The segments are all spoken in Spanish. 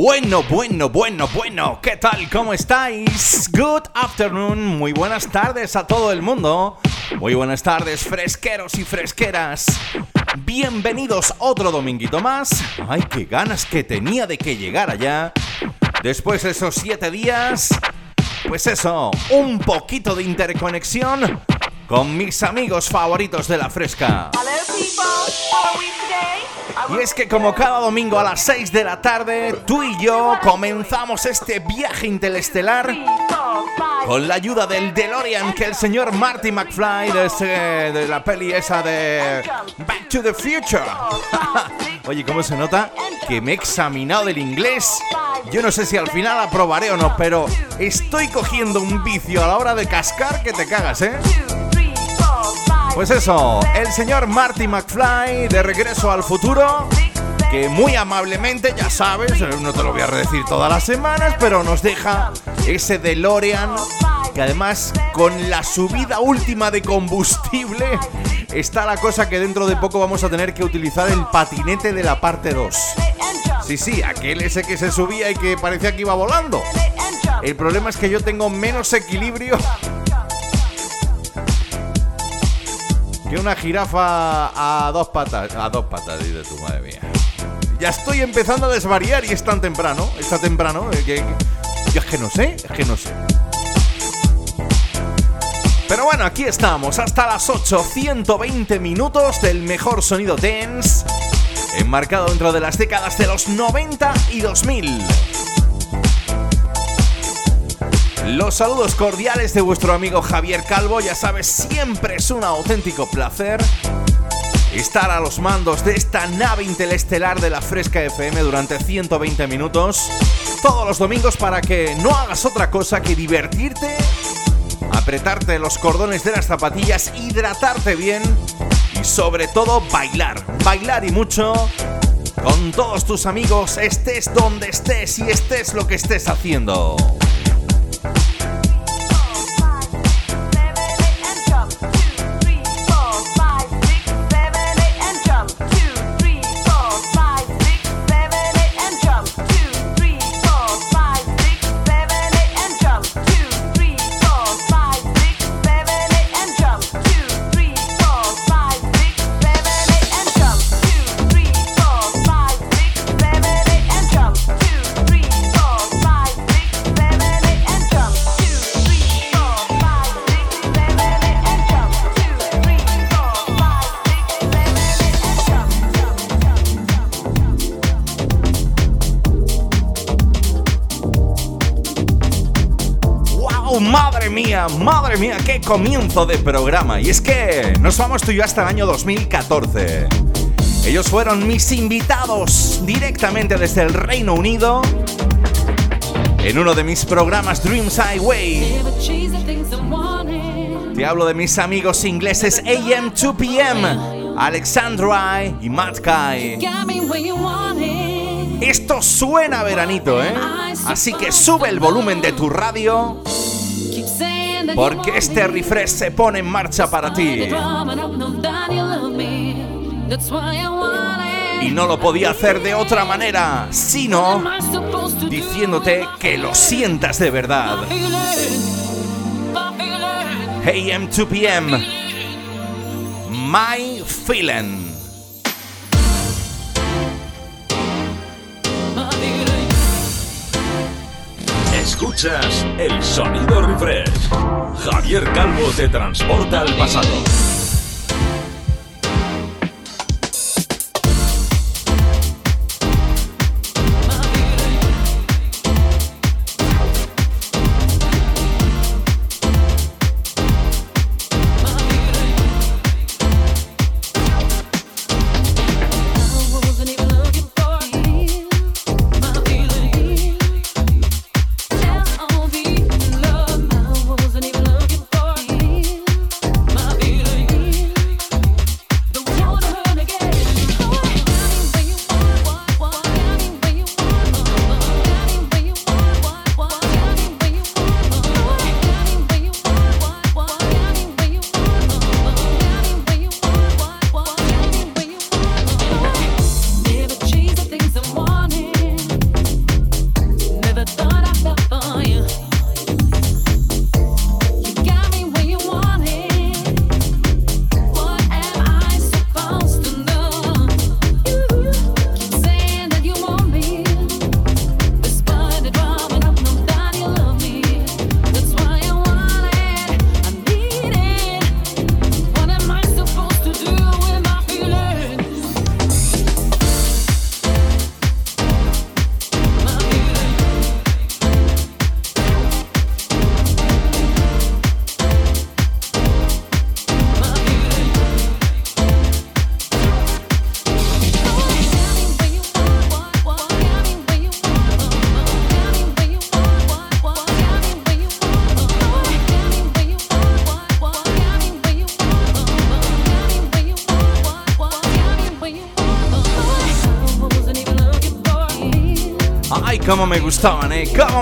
Bueno, bueno, bueno, bueno, ¿qué tal? ¿Cómo estáis? Good afternoon, muy buenas tardes a todo el mundo. Muy buenas tardes, fresqueros y fresqueras. Bienvenidos otro dominguito más. Ay, qué ganas que tenía de que llegara ya. Después de esos siete días, pues eso, un poquito de interconexión con mis amigos favoritos de la fresca. Y es que como cada domingo a las 6 de la tarde, tú y yo comenzamos este viaje interestelar con la ayuda del DeLorean que el señor Marty McFly de, ese- de la peli esa de Back to the Future. Oye, ¿cómo se nota que me he examinado del inglés? Yo no sé si al final aprobaré o no, pero estoy cogiendo un vicio a la hora de cascar que te cagas, ¿eh? Pues eso, el señor Marty McFly de regreso al futuro, que muy amablemente, ya sabes, eh, no te lo voy a decir todas las semanas, pero nos deja ese DeLorean que además con la subida última de combustible está la cosa que dentro de poco vamos a tener que utilizar el patinete de la parte 2. Sí, sí, aquel ese que se subía y que parecía que iba volando. El problema es que yo tengo menos equilibrio que una jirafa a dos patas. A dos patas, dice tu madre mía. Ya estoy empezando a desvariar y es tan temprano. Está temprano. eh, que- yo es que no sé, es que no sé. Pero bueno, aquí estamos, hasta las 8, 120 minutos del mejor sonido dance, enmarcado dentro de las décadas de los 90 y 2000. Los saludos cordiales de vuestro amigo Javier Calvo, ya sabes, siempre es un auténtico placer estar a los mandos de esta nave interestelar de la Fresca FM durante 120 minutos, todos los domingos para que no hagas otra cosa que divertirte, apretarte los cordones de las zapatillas, hidratarte bien y sobre todo bailar, bailar y mucho con todos tus amigos, estés donde estés y estés lo que estés haciendo. ¡Madre mía! ¡Qué comienzo de programa! Y es que nos vamos tú y yo hasta el año 2014. Ellos fueron mis invitados directamente desde el Reino Unido en uno de mis programas Dreams Highway. Te hablo de mis amigos ingleses AM2PM, Alexandra y Matt Kai. Esto suena veranito, ¿eh? Así que sube el volumen de tu radio porque este refresh se pone en marcha para ti. Y no lo podía hacer de otra manera, sino diciéndote que lo sientas de verdad. AM 2 PM, My Feeling. El sonido refresh. Javier Calvo te transporta al pasado.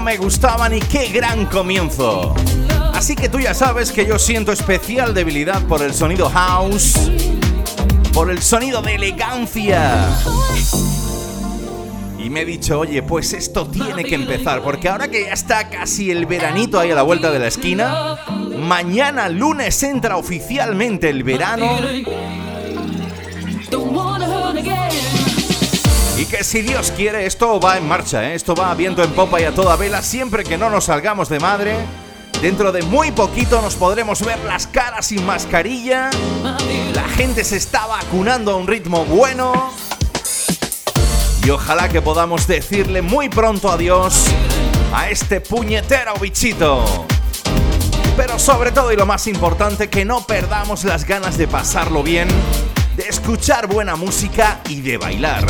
Me gustaban y qué gran comienzo. Así que tú ya sabes que yo siento especial debilidad por el sonido house, por el sonido de elegancia. Y me he dicho, oye, pues esto tiene que empezar, porque ahora que ya está casi el veranito ahí a la vuelta de la esquina, mañana lunes entra oficialmente el verano. Que si Dios quiere, esto va en marcha, ¿eh? esto va viento en popa y a toda vela, siempre que no nos salgamos de madre. Dentro de muy poquito nos podremos ver las caras sin mascarilla. La gente se está vacunando a un ritmo bueno. Y ojalá que podamos decirle muy pronto adiós a este puñetero bichito. Pero sobre todo y lo más importante, que no perdamos las ganas de pasarlo bien, de escuchar buena música y de bailar.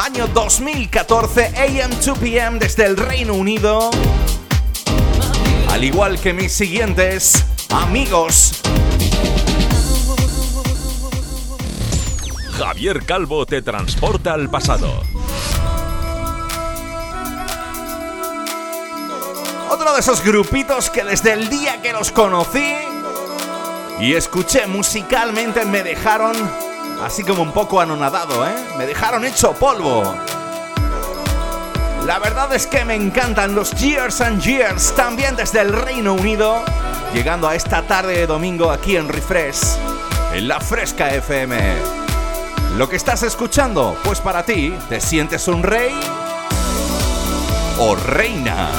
Año 2014, AM2PM desde el Reino Unido. Al igual que mis siguientes amigos. Javier Calvo te transporta al pasado. Otro de esos grupitos que desde el día que los conocí y escuché musicalmente me dejaron así como un poco anonadado, ¿eh? Me dejaron hecho polvo. La verdad es que me encantan los Years and Years, también desde el Reino Unido, llegando a esta tarde de domingo aquí en Refresh, en la Fresca FM. Lo que estás escuchando, pues para ti, ¿te sientes un rey o reina?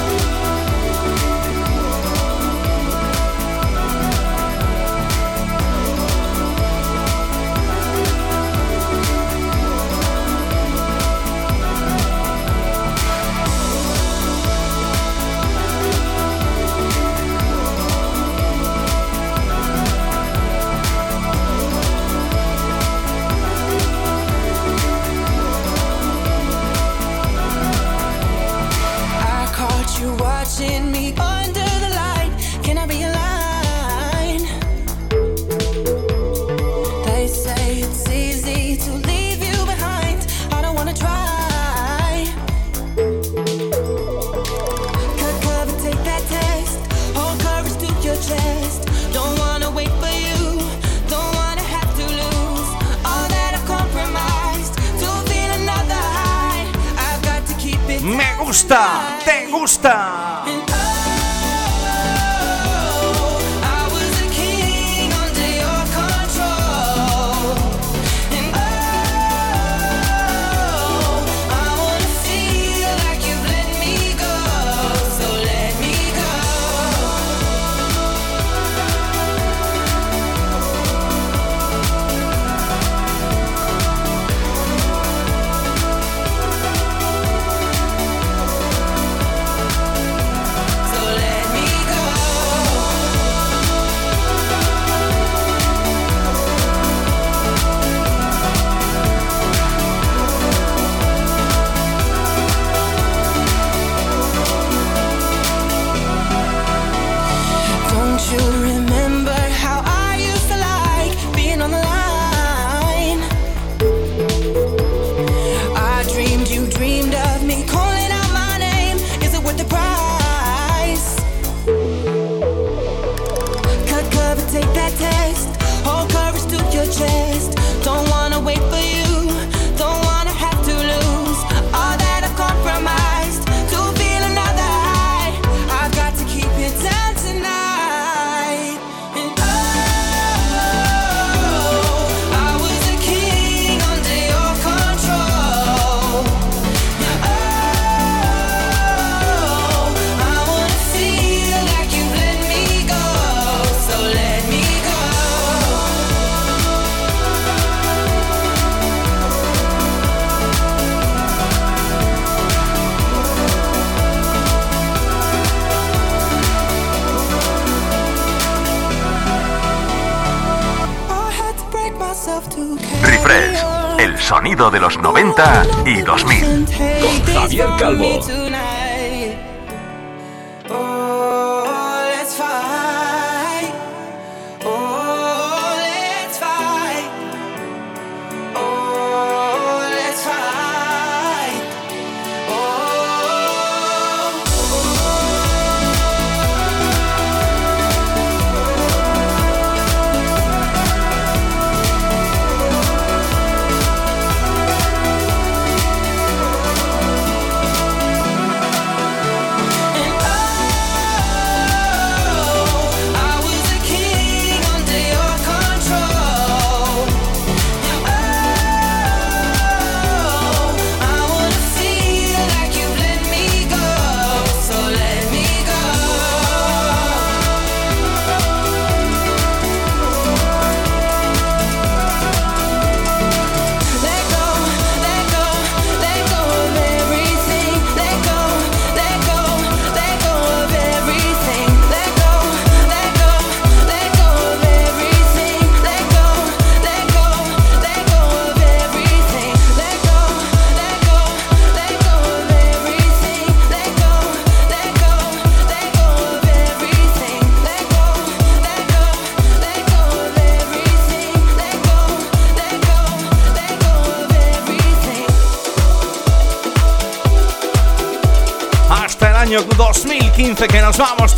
Sonido de los 90 y 2000. Con Javier Calvo.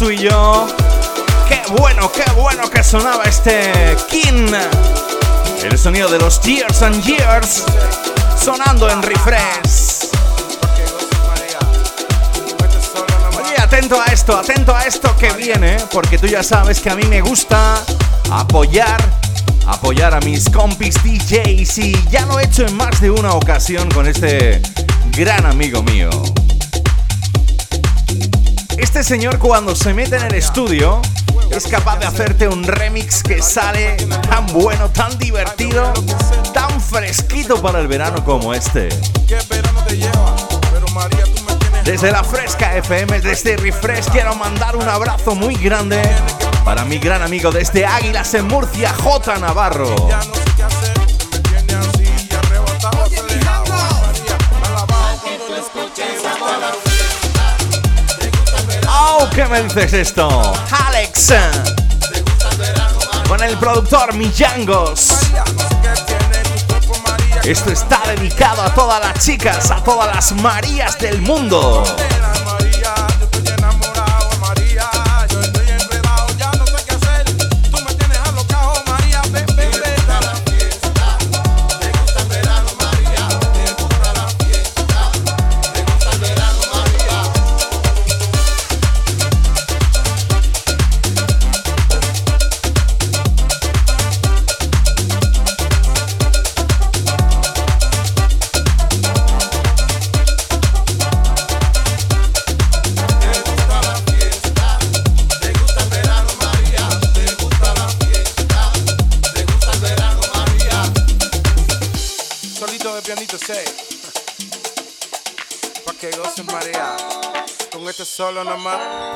Tú y yo. Qué bueno, qué bueno que sonaba este King. El sonido de los Years and Years sonando en refresh. Oye, atento a esto, atento a esto que viene, porque tú ya sabes que a mí me gusta apoyar, apoyar a mis compis DJs y ya lo he hecho en más de una ocasión con este gran amigo mío. Este señor cuando se mete en el estudio es capaz de hacerte un remix que sale tan bueno, tan divertido, tan fresquito para el verano como este. Desde la Fresca FM, desde Refresh, quiero mandar un abrazo muy grande para mi gran amigo desde Águilas en Murcia, J. Navarro. ¿Qué me dices esto? Alex. Con el productor Millangos. Esto está dedicado a todas las chicas, a todas las Marías del mundo. Con este solo nomás.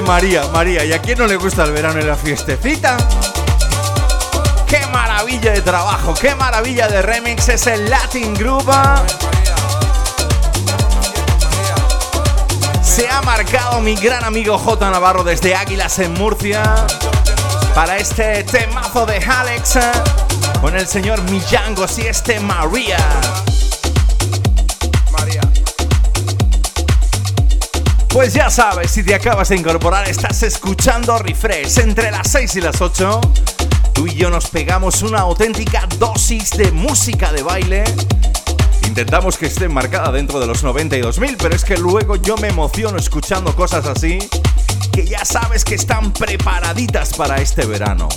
María, María, ¿y a quién no le gusta el verano y la fiestecita? ¡Qué maravilla de trabajo! ¡Qué maravilla de remix! Es el Latin Groove. Se ha marcado mi gran amigo J Navarro desde Águilas en Murcia para este temazo de Alex con el señor Millango y este María. Pues ya sabes, si te acabas de incorporar, estás escuchando Refresh entre las 6 y las 8. Tú y yo nos pegamos una auténtica dosis de música de baile. Intentamos que esté marcada dentro de los 92.000, pero es que luego yo me emociono escuchando cosas así que ya sabes que están preparaditas para este verano.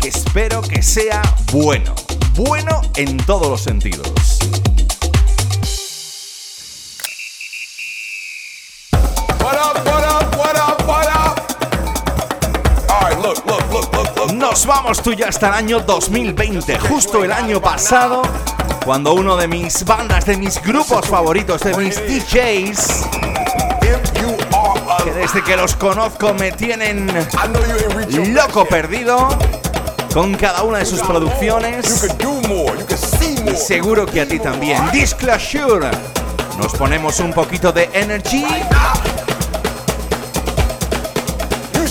Que espero que sea bueno, bueno en todos los sentidos. Nos vamos tú ya hasta el año 2020, justo el año pasado, cuando uno de mis bandas, de mis grupos favoritos, de mis DJs, que desde que los conozco me tienen loco perdido con cada una de sus producciones. Y seguro que a ti también. Disclosure. Nos ponemos un poquito de energy.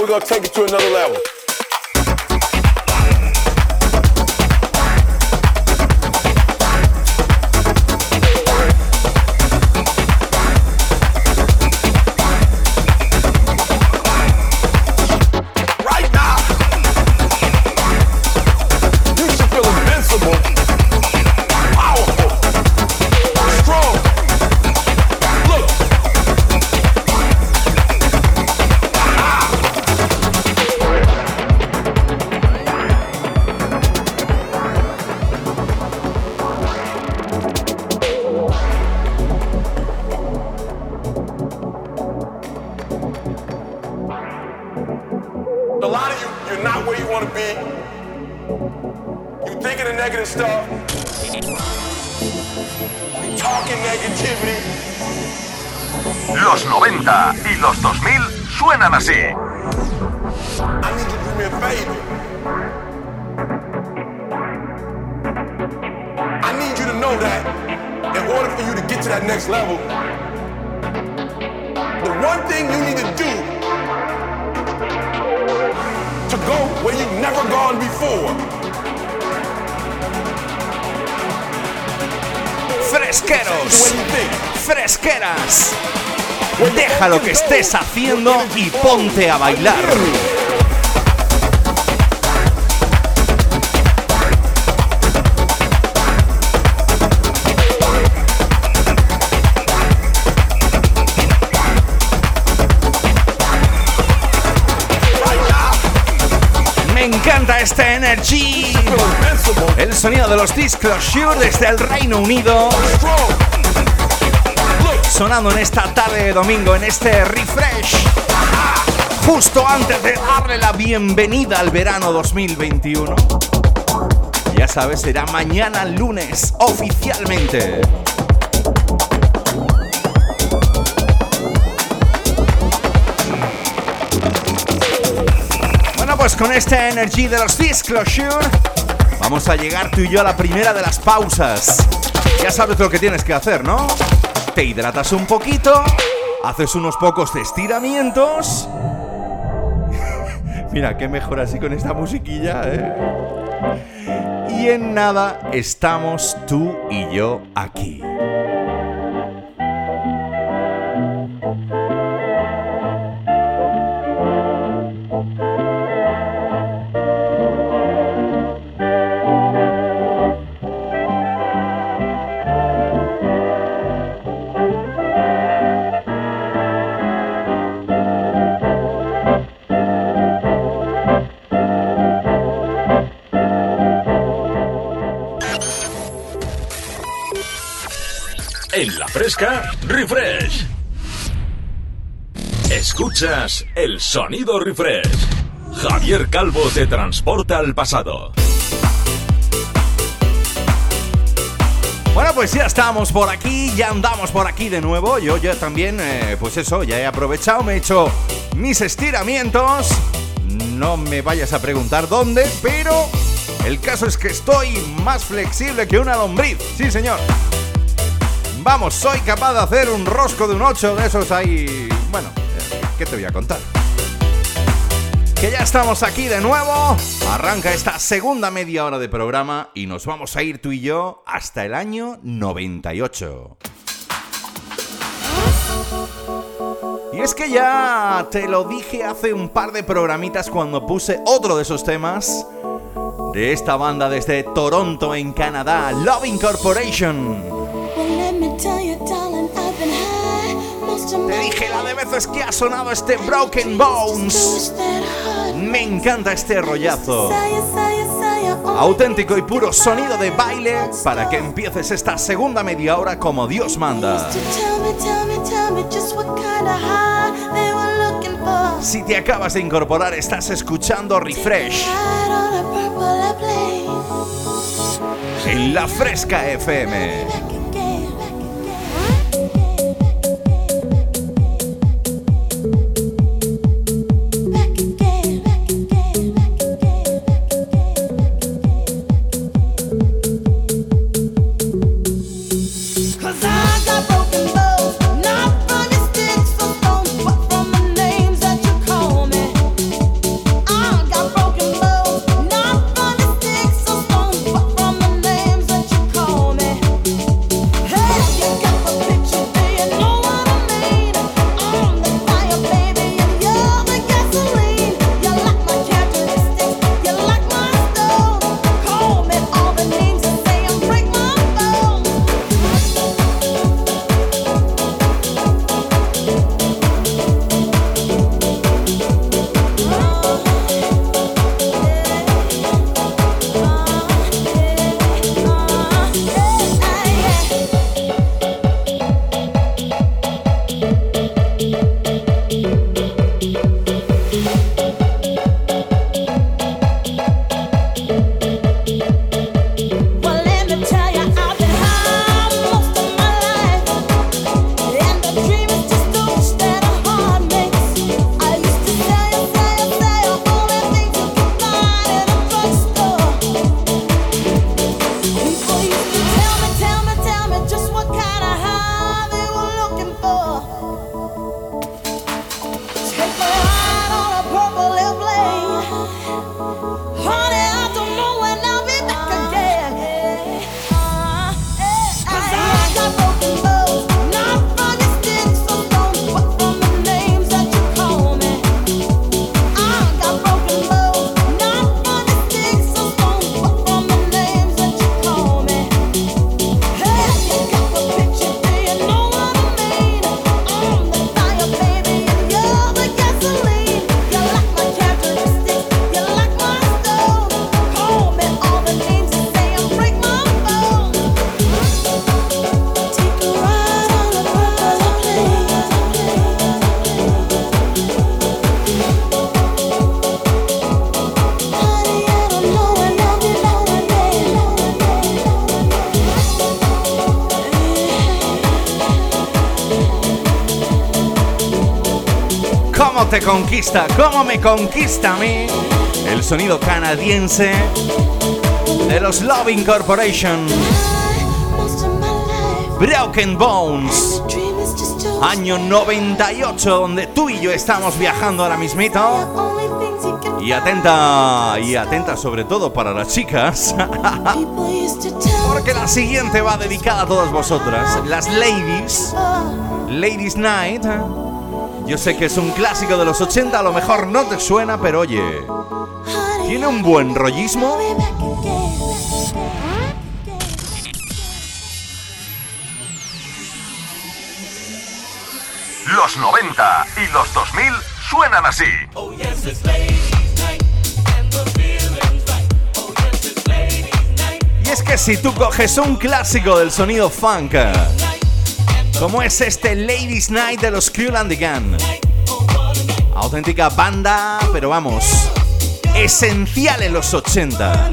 we're gonna take it to another level. Next level, the one thing you need to do to go where you've never gone before. Fresqueros, fresqueras. Deja lo que estés haciendo y ponte a bailar. Este energy. El sonido de los Disclosure desde el Reino Unido. Sonando en esta tarde de domingo, en este refresh. Justo antes de darle la bienvenida al verano 2021. Ya sabes, será mañana lunes oficialmente. Con esta energy de los Disclosure, vamos a llegar tú y yo a la primera de las pausas. Ya sabes lo que tienes que hacer, ¿no? Te hidratas un poquito, haces unos pocos estiramientos. Mira, qué mejor así con esta musiquilla, ¿eh? Y en nada estamos tú y yo aquí. Refresh. Escuchas el sonido refresh. Javier Calvo te transporta al pasado. Bueno, pues ya estamos por aquí, ya andamos por aquí de nuevo. Yo ya también, eh, pues eso, ya he aprovechado, me he hecho mis estiramientos. No me vayas a preguntar dónde, pero el caso es que estoy más flexible que una lombriz. Sí, señor. Vamos, soy capaz de hacer un rosco de un 8 de esos ahí. Bueno, ¿qué te voy a contar? Que ya estamos aquí de nuevo. Arranca esta segunda media hora de programa y nos vamos a ir tú y yo hasta el año 98. Y es que ya te lo dije hace un par de programitas cuando puse otro de esos temas de esta banda desde Toronto en Canadá, Loving Corporation. Te dije la de veces que ha sonado este Broken Bones. Me encanta este rollazo. Auténtico y puro sonido de baile para que empieces esta segunda media hora como Dios manda. Si te acabas de incorporar, estás escuchando Refresh en la Fresca FM. Conquista? ¿Cómo me conquista a mí? El sonido canadiense de los Loving Corporation. Broken Bones. Año 98, donde tú y yo estamos viajando ahora mismito. Y atenta, y atenta sobre todo para las chicas. Porque la siguiente va dedicada a todas vosotras, las ladies. Ladies Night. Yo sé que es un clásico de los 80, a lo mejor no te suena, pero oye, tiene un buen rollismo. Los 90 y los 2000 suenan así. Y es que si tú coges un clásico del sonido funk, como es este Ladies Night de los Cool and the Gun, auténtica banda, pero vamos, esencial en los 80.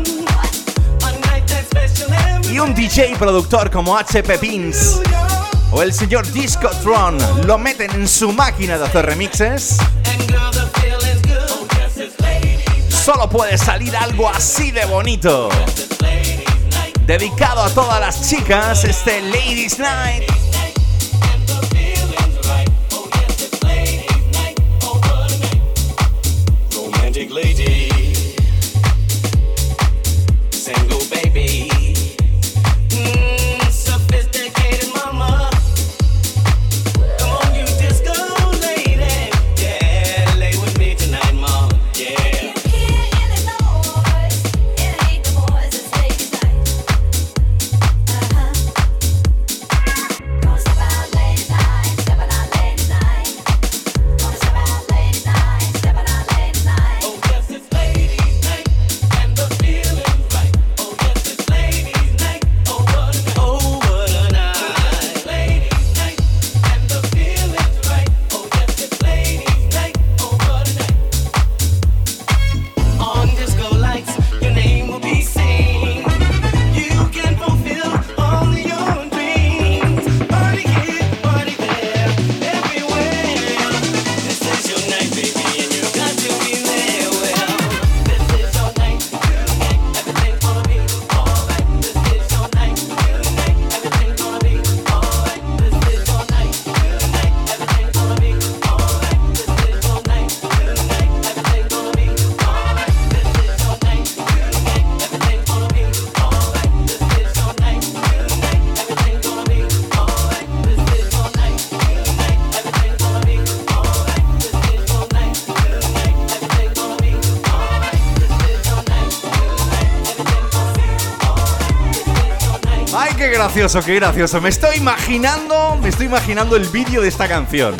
Y un DJ productor como HP Pins o el señor Disco Tron lo meten en su máquina de hacer remixes. Solo puede salir algo así de bonito. Dedicado a todas las chicas, este Ladies Night. Gracioso, qué gracioso. Me estoy imaginando, me estoy imaginando el vídeo de esta canción.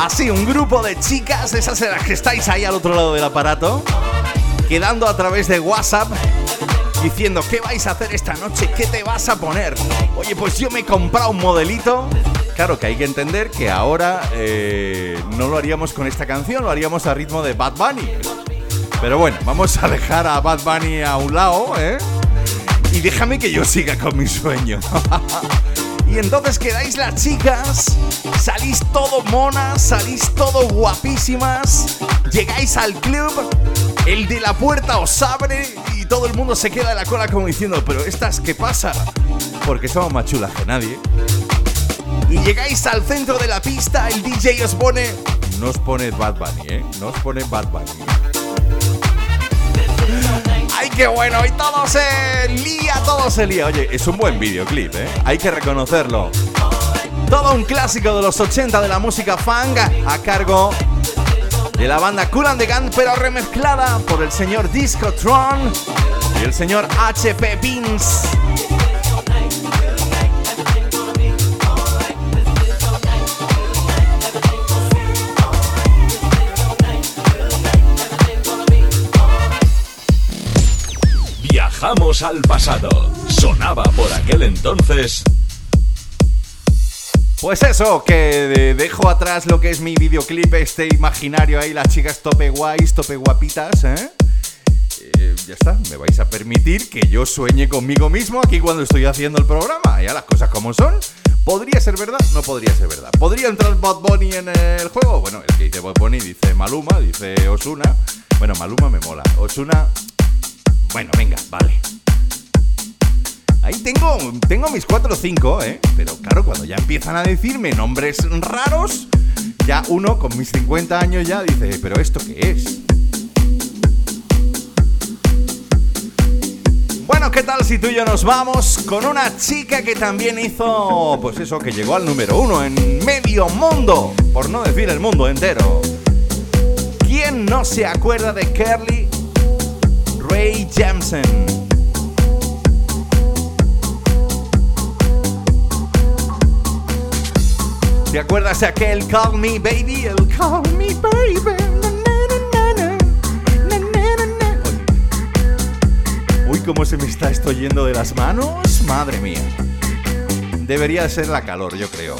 Así, un grupo de chicas, esas de las que estáis ahí al otro lado del aparato, quedando a través de WhatsApp, diciendo, ¿qué vais a hacer esta noche? ¿Qué te vas a poner? Oye, pues yo me he comprado un modelito. Claro que hay que entender que ahora eh, no lo haríamos con esta canción, lo haríamos a ritmo de Bad Bunny. Pero bueno, vamos a dejar a Bad Bunny a un lado, ¿eh? Y déjame que yo siga con mi sueño. y entonces quedáis las chicas, salís todo monas, salís todo guapísimas, llegáis al club, el de la puerta os abre y todo el mundo se queda en la cola como diciendo, pero estas, ¿qué pasa? Porque somos más chulas que nadie. Y llegáis al centro de la pista, el DJ os pone... No os pone Bad Bunny, ¿eh? No os pone Bad Bunny. ¡Ay, qué bueno! Y todo se lía, todo se lía. Oye, es un buen videoclip, ¿eh? Hay que reconocerlo. Todo un clásico de los 80 de la música funk a cargo de la banda Cool and the Gun, pero remezclada por el señor Disco Tron y el señor HP Beans. Al pasado. Sonaba por aquel entonces. Pues eso, que dejo atrás lo que es mi videoclip, este imaginario ahí, las chicas tope guays, tope guapitas, ¿eh? eh, ya está, me vais a permitir que yo sueñe conmigo mismo aquí cuando estoy haciendo el programa. Ya las cosas como son. ¿Podría ser verdad? No podría ser verdad. ¿Podría entrar Bad Bunny en el juego? Bueno, el que dice Bad Bunny dice Maluma, dice Osuna. Bueno, Maluma me mola. Osuna. Bueno, venga, vale. Ahí tengo, tengo mis 4 o 5, ¿eh? Pero claro, cuando ya empiezan a decirme nombres raros, ya uno con mis 50 años ya dice, pero ¿esto qué es? Bueno, ¿qué tal si tú y yo nos vamos con una chica que también hizo, pues eso, que llegó al número uno en medio mundo, por no decir el mundo entero? ¿Quién no se acuerda de Curly Ray Jemsen? ¿Te acuerdas de aquel Call Me Baby? El Call Me Baby. Uy, cómo se me está esto yendo de las manos. Madre mía. Debería ser la calor, yo creo.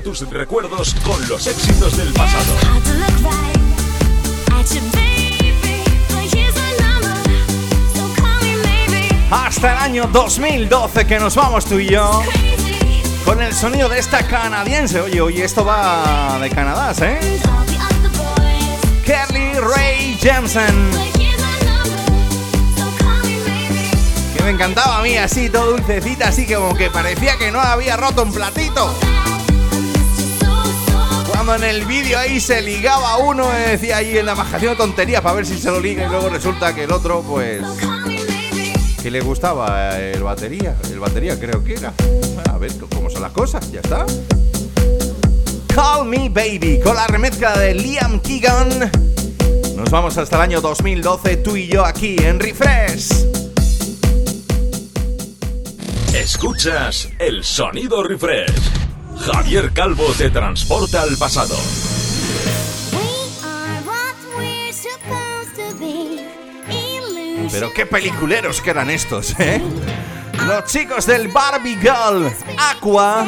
Tus recuerdos con los éxitos del pasado. Hasta el año 2012 que nos vamos tú y yo. Con el sonido de esta canadiense. Oye, oye, esto va de Canadá, ¿eh? Kelly Ray Jemsen. Que me encantaba a mí, así, todo dulcecita, así que como que parecía que no había roto un platito en el vídeo ahí se ligaba uno, decía ahí en la maja haciendo tonterías para ver si se lo liga y luego resulta que el otro, pues. que le gustaba el batería. El batería creo que era. A ver cómo son las cosas, ya está. Call Me Baby con la remezcla de Liam Keegan. Nos vamos hasta el año 2012, tú y yo aquí en Refresh. Escuchas el sonido Refresh. Javier Calvo te transporta al pasado. Pero qué peliculeros que eran estos, ¿eh? Los chicos del Barbie Girl Aqua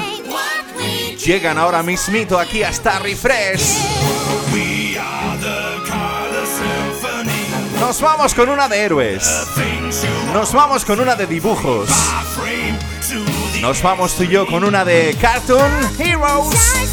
llegan ahora mismito aquí hasta Refresh. Nos vamos con una de héroes. Nos vamos con una de dibujos. Nos vamos tú y yo con una de Cartoon Heroes.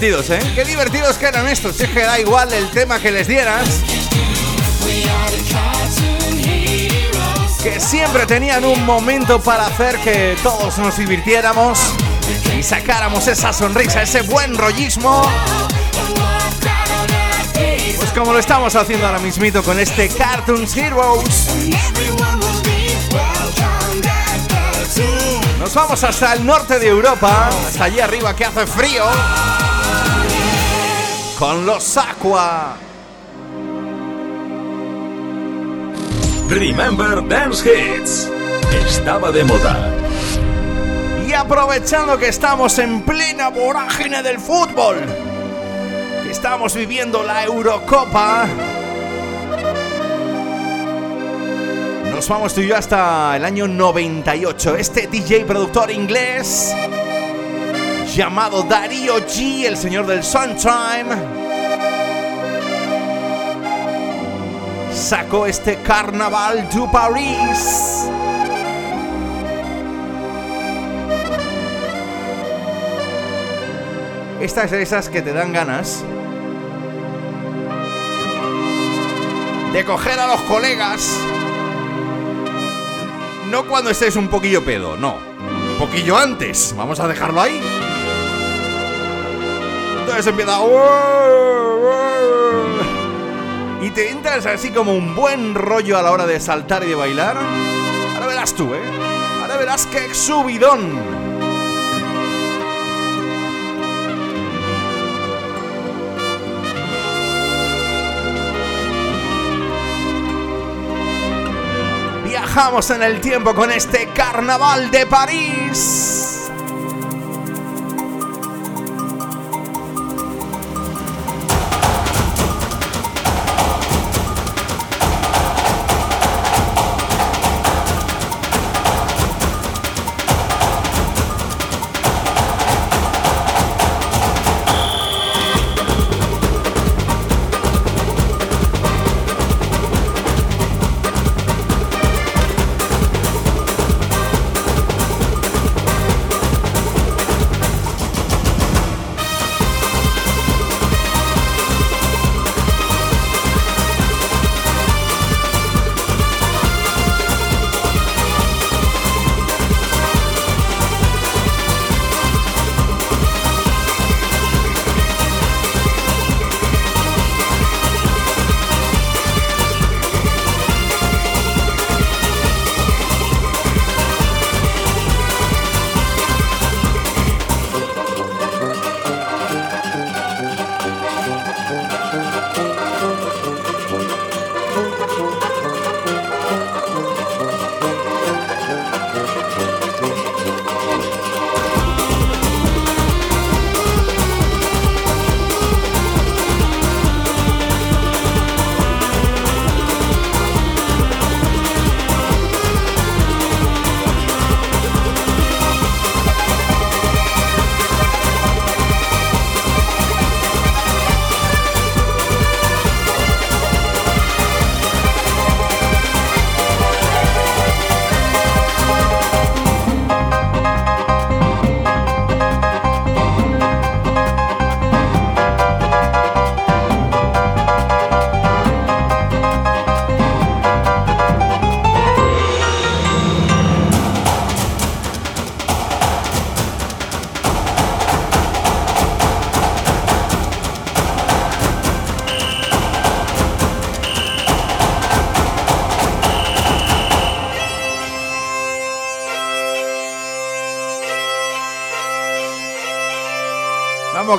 Divertidos, ¿eh? Qué divertidos que eran estos. Es que da igual el tema que les dieras. Que siempre tenían un momento para hacer que todos nos divirtiéramos y sacáramos esa sonrisa, ese buen rollismo. Pues como lo estamos haciendo ahora mismito con este Cartoons Heroes. Nos vamos hasta el norte de Europa, hasta allí arriba que hace frío. Con los Aqua. Remember Dance Hits. Estaba de moda. Y aprovechando que estamos en plena vorágine del fútbol, que estamos viviendo la Eurocopa, Nos vamos tú y yo hasta el año 98. Este DJ productor inglés llamado Darío G, el señor del Suntime, sacó este Carnaval de Paris. Estas es esas que te dan ganas de coger a los colegas no cuando estés un poquillo pedo, no. Un poquillo antes. Vamos a dejarlo ahí. Entonces empieza. Y te entras así como un buen rollo a la hora de saltar y de bailar. Ahora verás tú, ¿eh? Ahora verás que subidón. viajamos en el tiempo con este carnaval de París.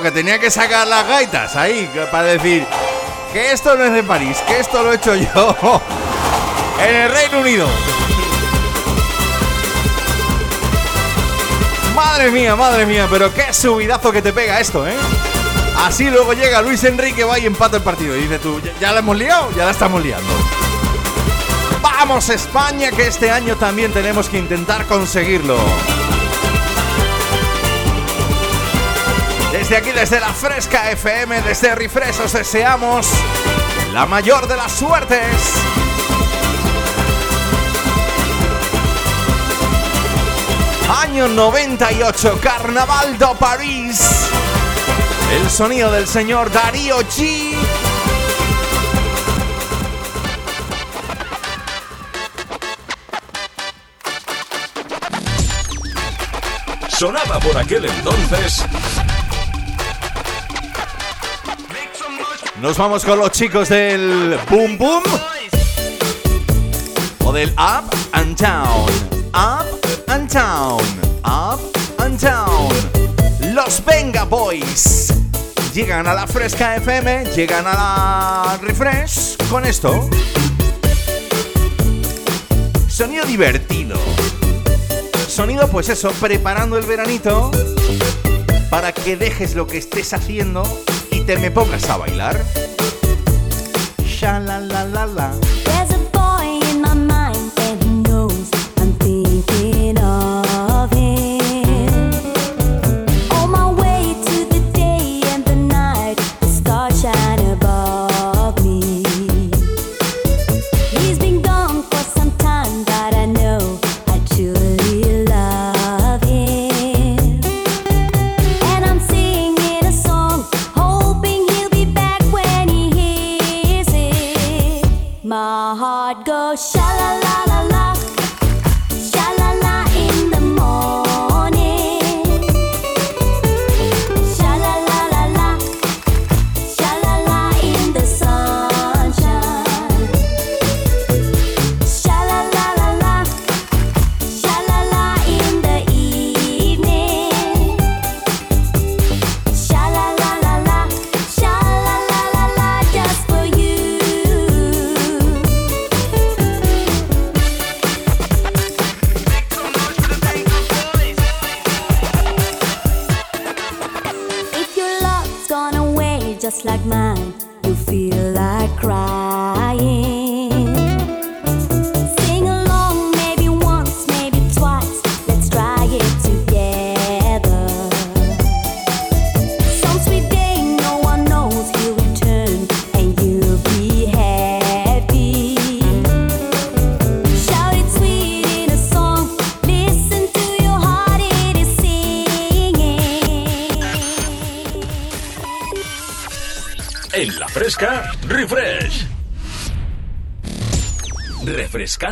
Que tenía que sacar las gaitas ahí para decir que esto no es de París, que esto lo he hecho yo en el Reino Unido. Madre mía, madre mía, pero qué subidazo que te pega esto, ¿eh? Así luego llega Luis Enrique, va y empata el partido. Y dice tú, ¿ya, la hemos liado? Ya la estamos liando. Vamos España, que este año también tenemos que intentar conseguirlo. Desde aquí, desde la Fresca FM, desde Refresh, os deseamos la mayor de las suertes. Año 98, Carnaval de París. El sonido del señor Darío G. Sonaba por aquel entonces. Nos vamos con los chicos del Boom Boom o del Up and Down. Up and Down. Up and Down. Los Venga Boys. Llegan a la Fresca FM, llegan a la Refresh con esto. Sonido divertido. Sonido, pues eso, preparando el veranito para que dejes lo que estés haciendo te me pongas a bailar. Sha la la la la.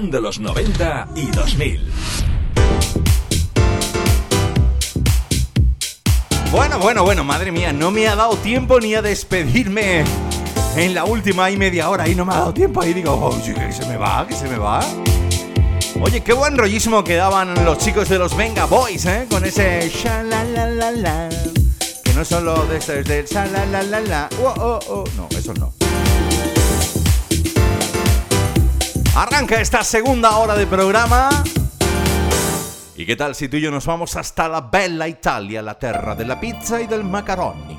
Refrescando los 90 y 2000. Bueno, bueno, bueno, madre mía, no me ha dado tiempo ni a despedirme en la última y media hora. Y no me ha dado tiempo. Ahí digo, oh, que se me va, que se me va. Oye, qué buen rollismo que daban los chicos de los Venga Boys, ¿eh? Con ese la. Que no solo de es del la. Oh, oh, oh. No, eso no. Arranca esta segunda hora de programa. ¿Y qué tal si tú y yo nos vamos hasta la bella Italia, la tierra de la pizza y del macaroni?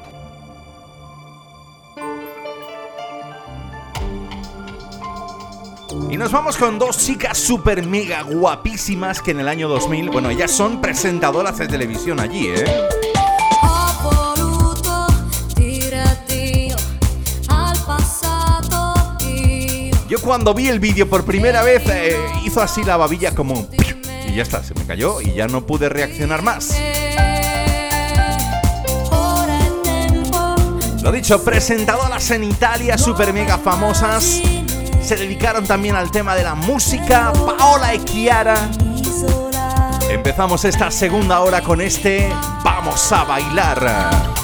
Y nos vamos con dos chicas super mega guapísimas que en el año 2000, bueno, ellas son presentadoras de televisión allí, ¿eh? Yo cuando vi el vídeo por primera vez eh, hizo así la babilla como... Y ya está, se me cayó y ya no pude reaccionar más. Lo dicho, presentadoras en Italia, super mega famosas. Se dedicaron también al tema de la música, Paola y Chiara. Empezamos esta segunda hora con este Vamos a bailar.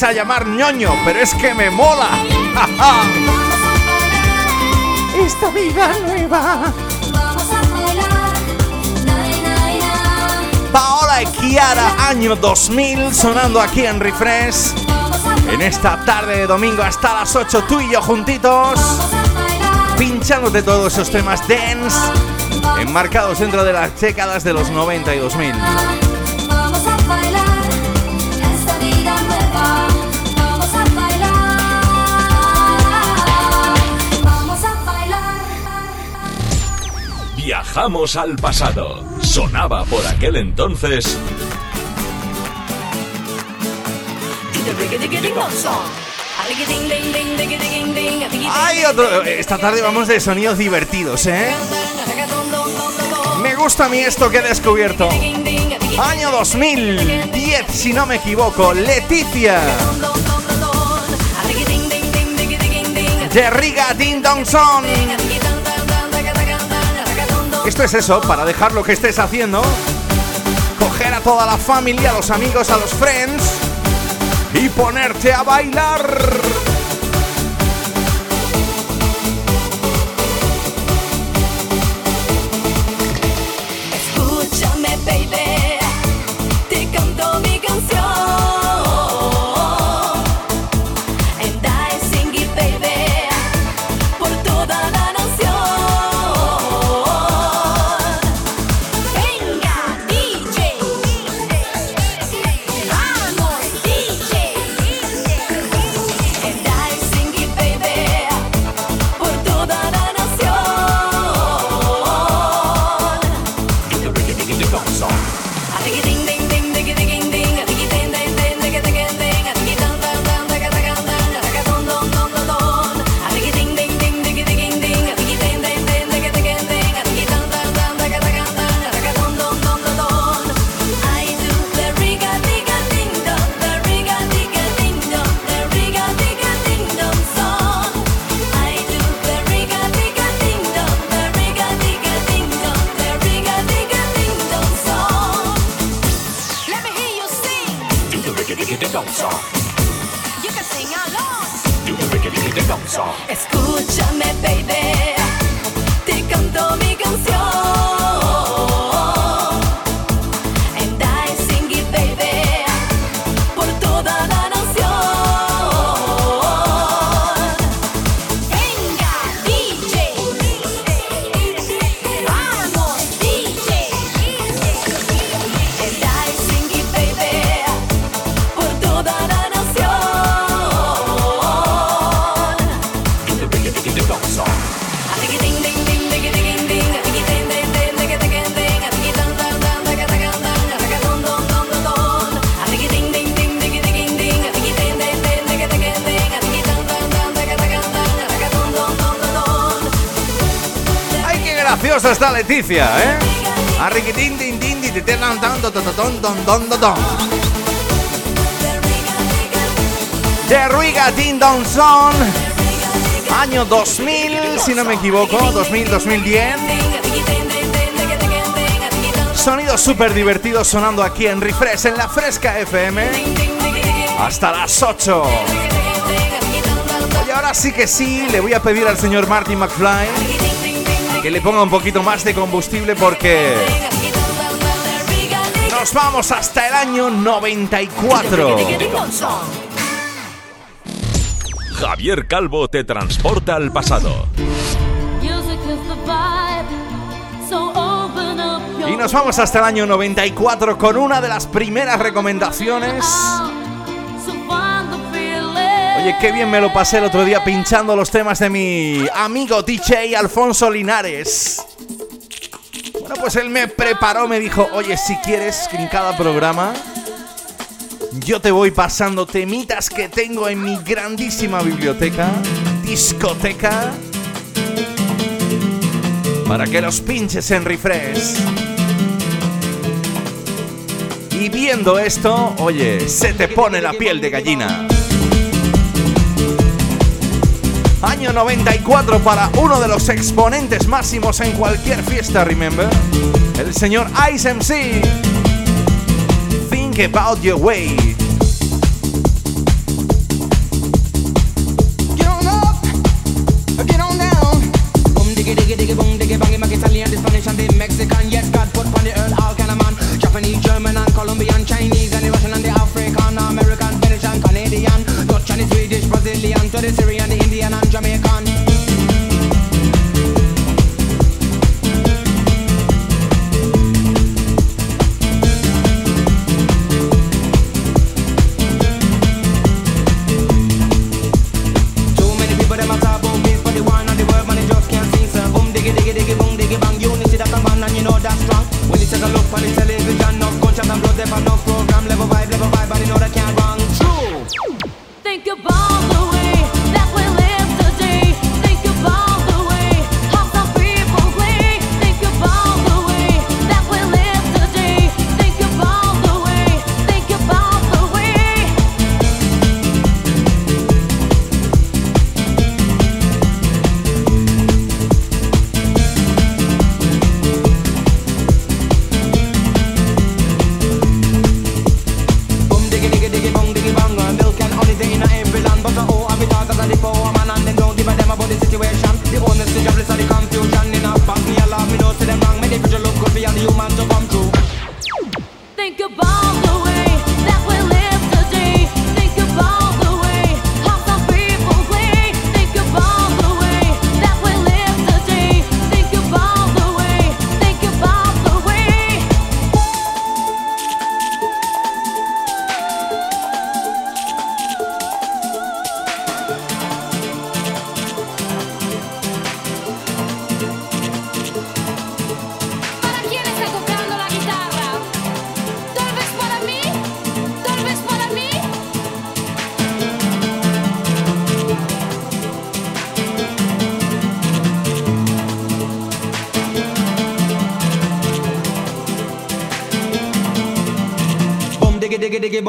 Vais a llamar ñoño, pero es que me mola. Esta vida nueva. Paola y Kiara, año 2000, sonando aquí en Refresh. En esta tarde de domingo hasta las 8, tú y yo juntitos, pinchándote todos esos temas dance, enmarcados dentro de las décadas de los 90 y 2000. Viajamos al pasado. Sonaba por aquel entonces. Hay otro. Esta tarde vamos de sonidos divertidos, ¿eh? Me gusta a mí esto que he descubierto. Año 2010, si no me equivoco. Leticia. De Riga Ding Dong Son. Esto es eso, para dejar lo que estés haciendo, coger a toda la familia, a los amigos, a los friends y ponerte a bailar. Leticia, ¿eh? Arriquitín, din, din, din, din, De Ruiga Don Son. Año 2000, si no me equivoco, 2000-2010. Sonidos súper divertidos sonando aquí en Refresh, en la Fresca FM. Hasta las 8. Y ahora sí que sí, le voy a pedir al señor Marty McFly que le ponga un poquito más de combustible porque nos vamos hasta el año 94. Javier Calvo te transporta al pasado. Y nos vamos hasta el año 94 con una de las primeras recomendaciones Oye, qué bien me lo pasé el otro día pinchando los temas de mi amigo DJ Alfonso Linares. Bueno, pues él me preparó, me dijo, oye, si quieres en cada programa yo te voy pasando temitas que tengo en mi grandísima biblioteca, discoteca, para que los pinches en refresh. Y viendo esto, oye, se te pone la piel de gallina. Año 94 para uno de los exponentes máximos en cualquier fiesta, remember? El señor Ice MC. Think about your way.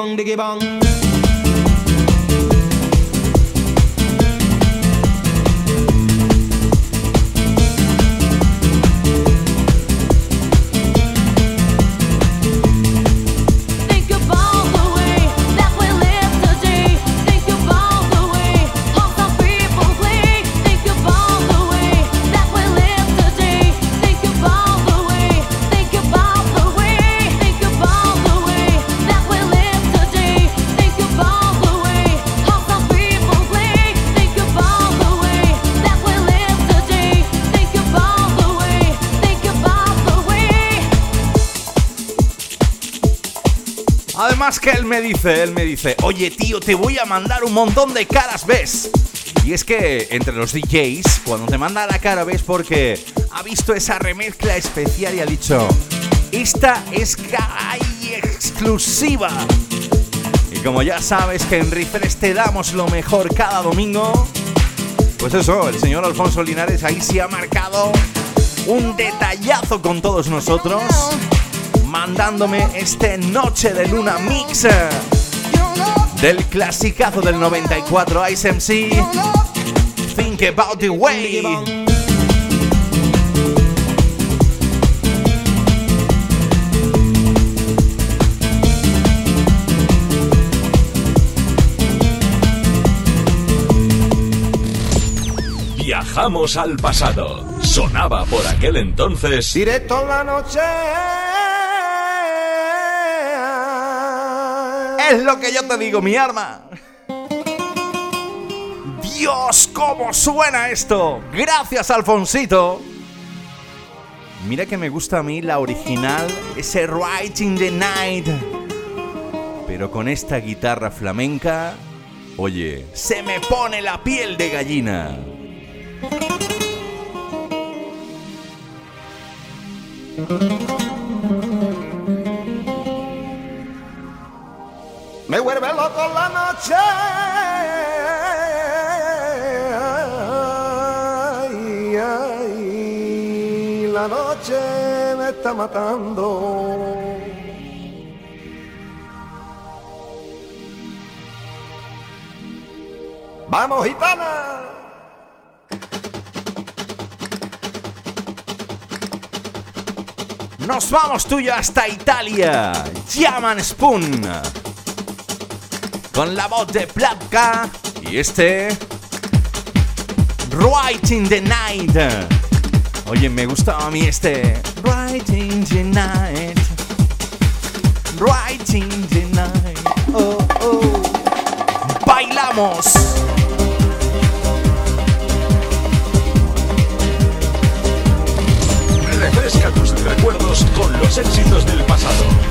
bang diggy bang. Que él me dice, él me dice, oye tío, te voy a mandar un montón de caras, ¿ves? Y es que entre los DJs, cuando te manda la cara, ves porque ha visto esa remezcla especial y ha dicho, esta es exclusiva. Y como ya sabes que en Refresh te damos lo mejor cada domingo, pues eso, el señor Alfonso Linares ahí sí ha marcado un detallazo con todos nosotros mandándome este Noche de Luna Mix del clasicazo del 94 Ice MC Think About the Way. Viajamos al pasado. Sonaba por aquel entonces. Directo la noche. Es lo que yo te digo, mi arma. Dios, cómo suena esto. Gracias, Alfonsito. Mira que me gusta a mí la original, ese in the Night. Pero con esta guitarra flamenca, oye, se me pone la piel de gallina. Me vuelve loco la noche. la noche me está matando. Vamos, gitana. Nos vamos tuyo hasta Italia. Llaman Spoon con la voz de Platka y este in the Night. Oye, me gustaba a mí este. In the night. In the night. Oh, oh. Bailamos. Refresca tus recuerdos con los éxitos del pasado.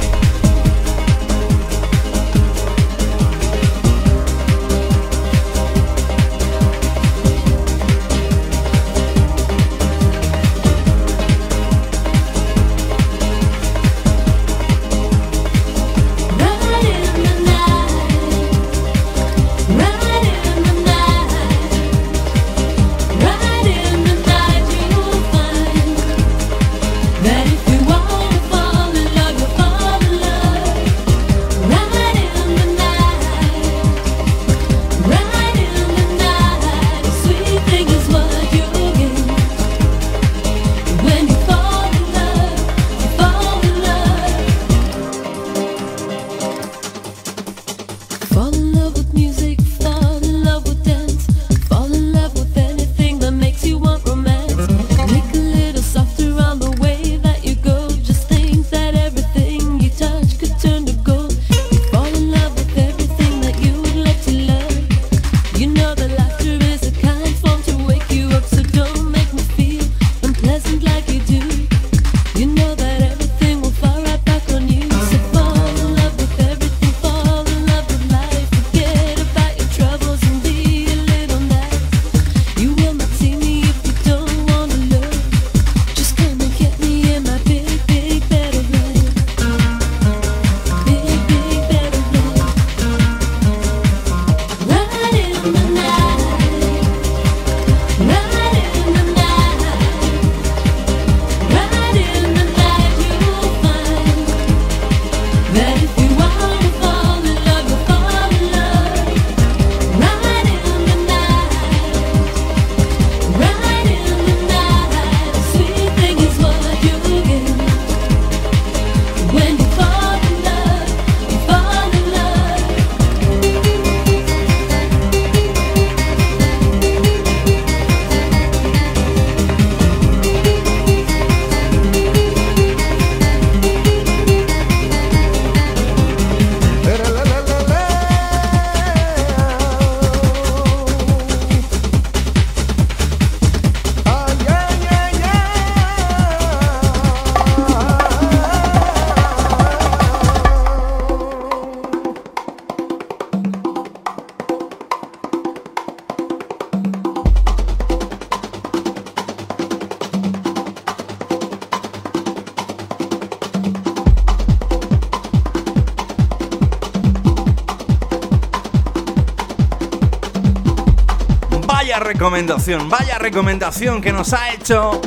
Vaya recomendación que nos ha hecho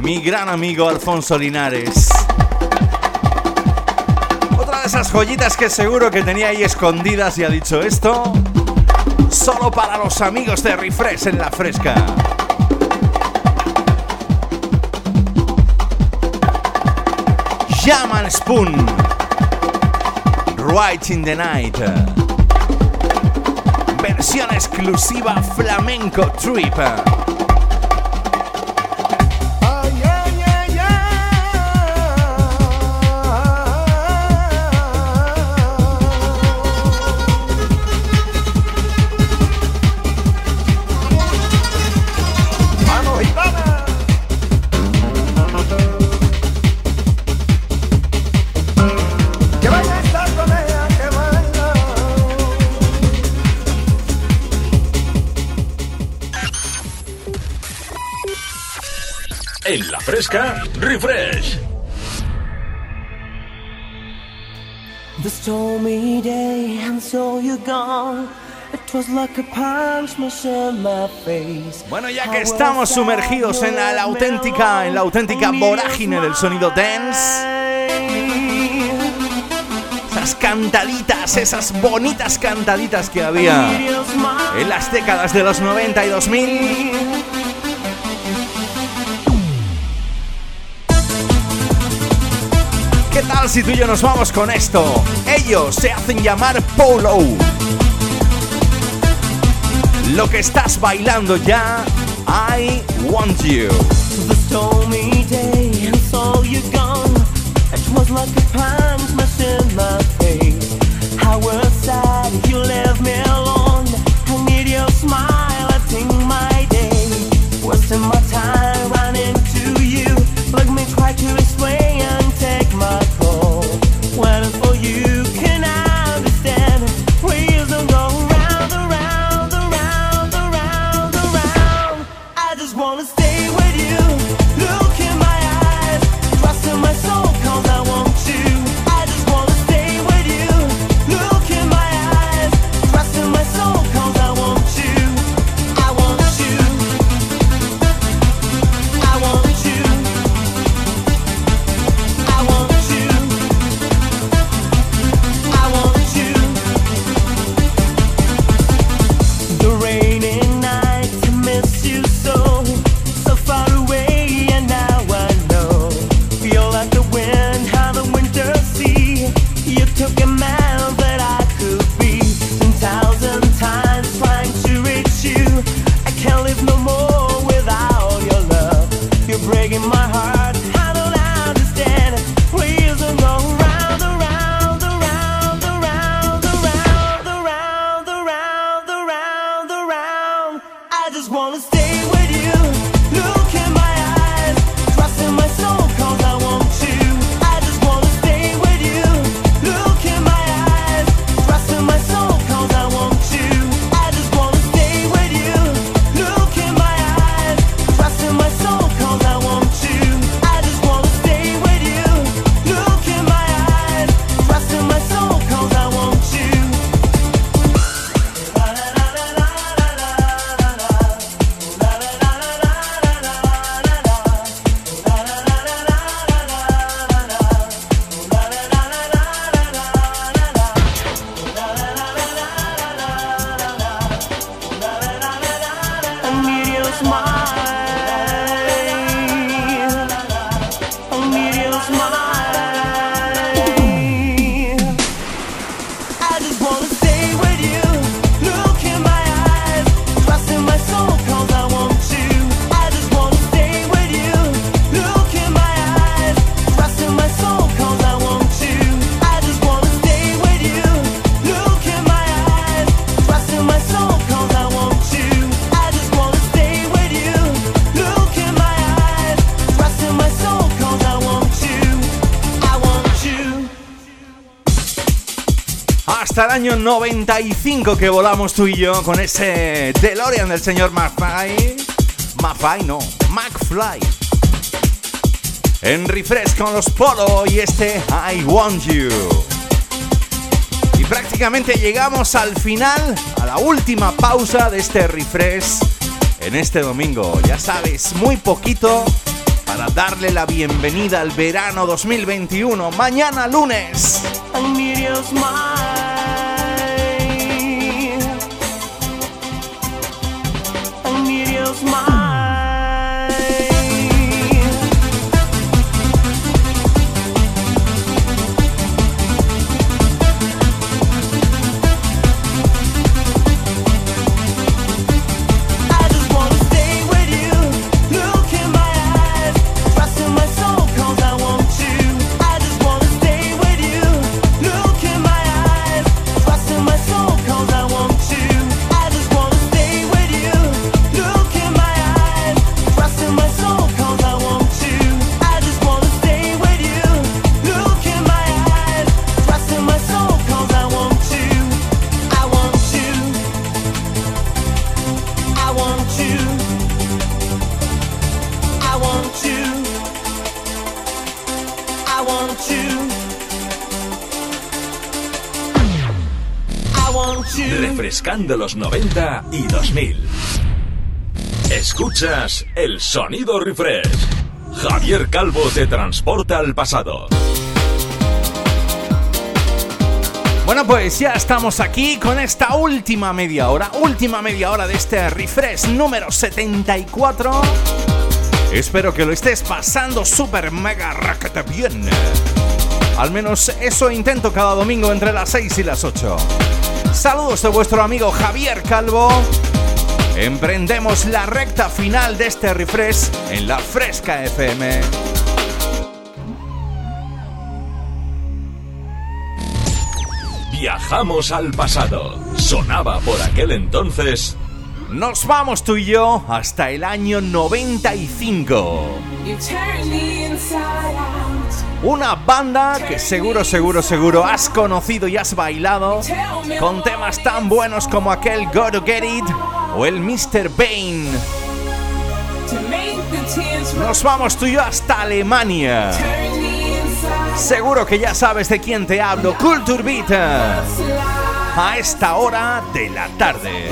mi gran amigo Alfonso Linares. Otra de esas joyitas que seguro que tenía ahí escondidas y ha dicho esto, solo para los amigos de Refresh en la fresca. Shaman Spoon, Right in the Night versión exclusiva Flamenco Trip. Refresh. The stormy day and so you're gone. Bueno, ya que estamos sumergidos en la, auténtica, en la auténtica vorágine del sonido dance, esas cantaditas, esas bonitas cantaditas que había en las décadas de los 90 y 2000. Si tú y yo nos vamos con esto? Ellos se hacen llamar Polo. Lo que estás bailando ya, I Want You. 95 que volamos tú y yo con ese DeLorean del señor McFly. McFly, no, McFly. En refresh con los Polo y este I Want You. Y prácticamente llegamos al final, a la última pausa de este refresh en este domingo. Ya sabes, muy poquito para darle la bienvenida al verano 2021. Mañana lunes. De los 90 y 2000. Escuchas el sonido refresh. Javier Calvo te transporta al pasado. Bueno, pues ya estamos aquí con esta última media hora, última media hora de este refresh número 74. Espero que lo estés pasando súper mega raquete bien. Al menos eso intento cada domingo entre las 6 y las 8. Saludos de vuestro amigo Javier Calvo emprendemos la recta final de este refresh en la Fresca FM. Viajamos al pasado. Sonaba por aquel entonces. Nos vamos tú y yo hasta el año 95. Una banda que seguro, seguro, seguro has conocido y has bailado con temas tan buenos como aquel Go to Get It o el Mr. Bane. Nos vamos tú y yo hasta Alemania. Seguro que ya sabes de quién te hablo, Culture Beat. A esta hora de la tarde.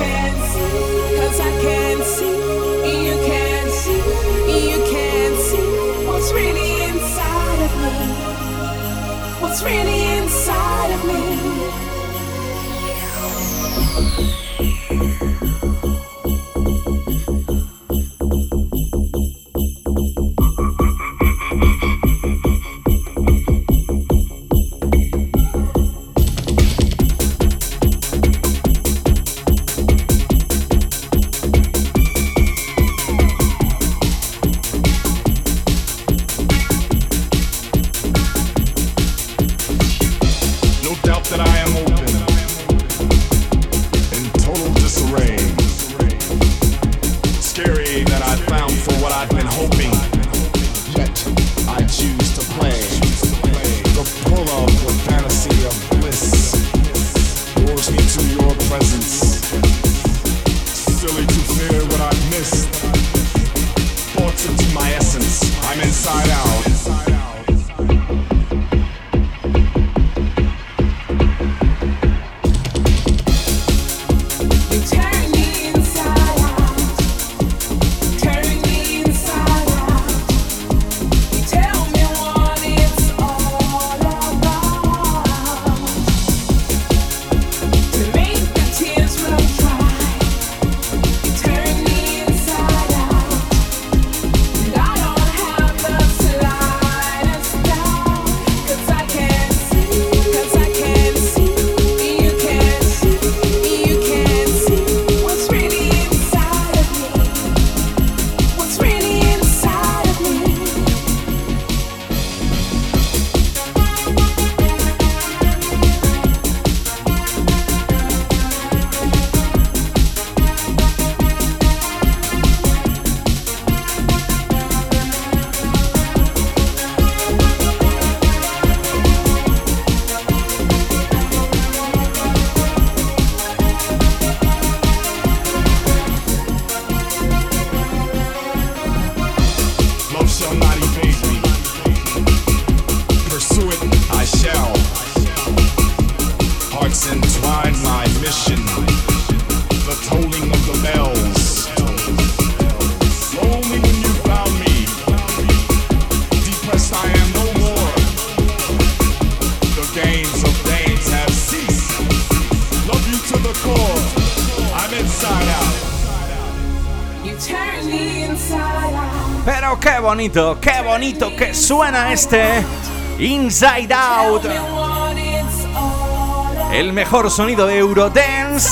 What's really inside of me? Bonito, qué bonito que suena este Inside Out. El mejor sonido de Eurodance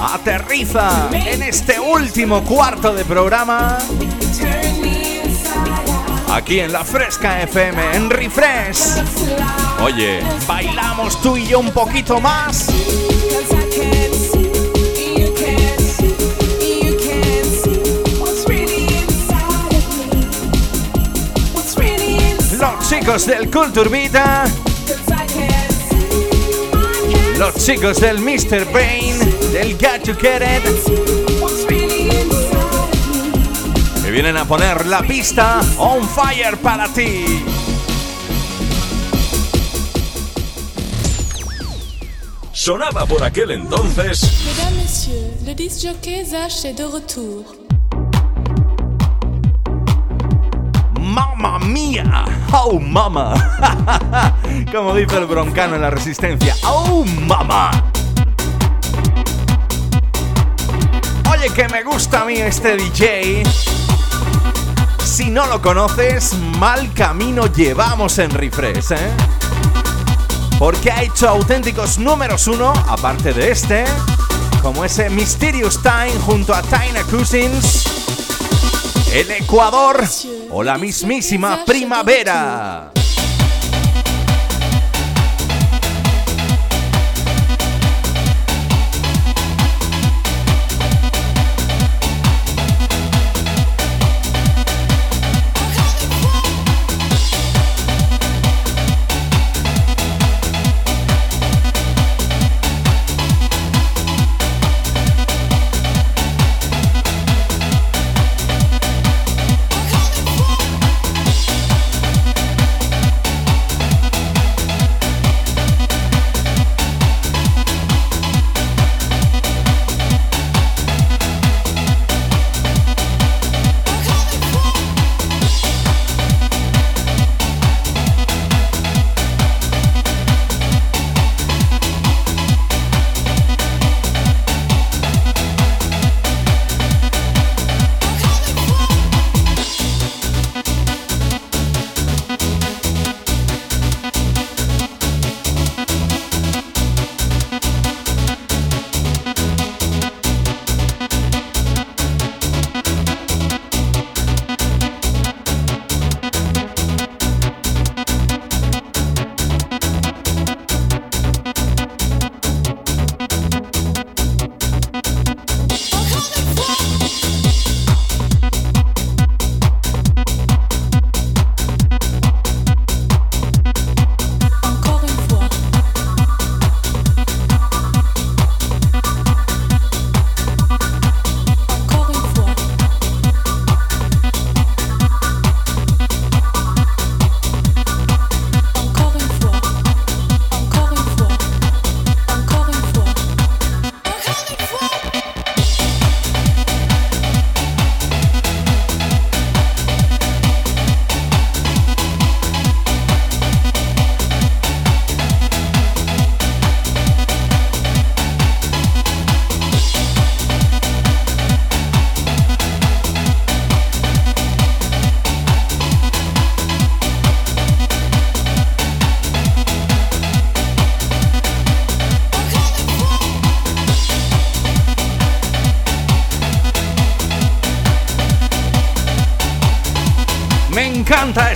aterriza en este último cuarto de programa. Aquí en la Fresca FM, en Refresh. Oye, bailamos tú y yo un poquito más. Chicos del Culture Vita. Los chicos del Mr. Bane, del Got to Get Que vienen a poner la pista on fire para ti. Sonaba por aquel entonces. Mesdames, Messieurs, le disc jockey Zach est de retour. ¡Oh, mama! Como dice el broncano en la resistencia. ¡Oh, mama! Oye, que me gusta a mí este DJ. Si no lo conoces, mal camino llevamos en Refresh, ¿eh? Porque ha hecho auténticos números uno, aparte de este, como ese Mysterious Time junto a Tina Cousins, el Ecuador o la mismísima primavera.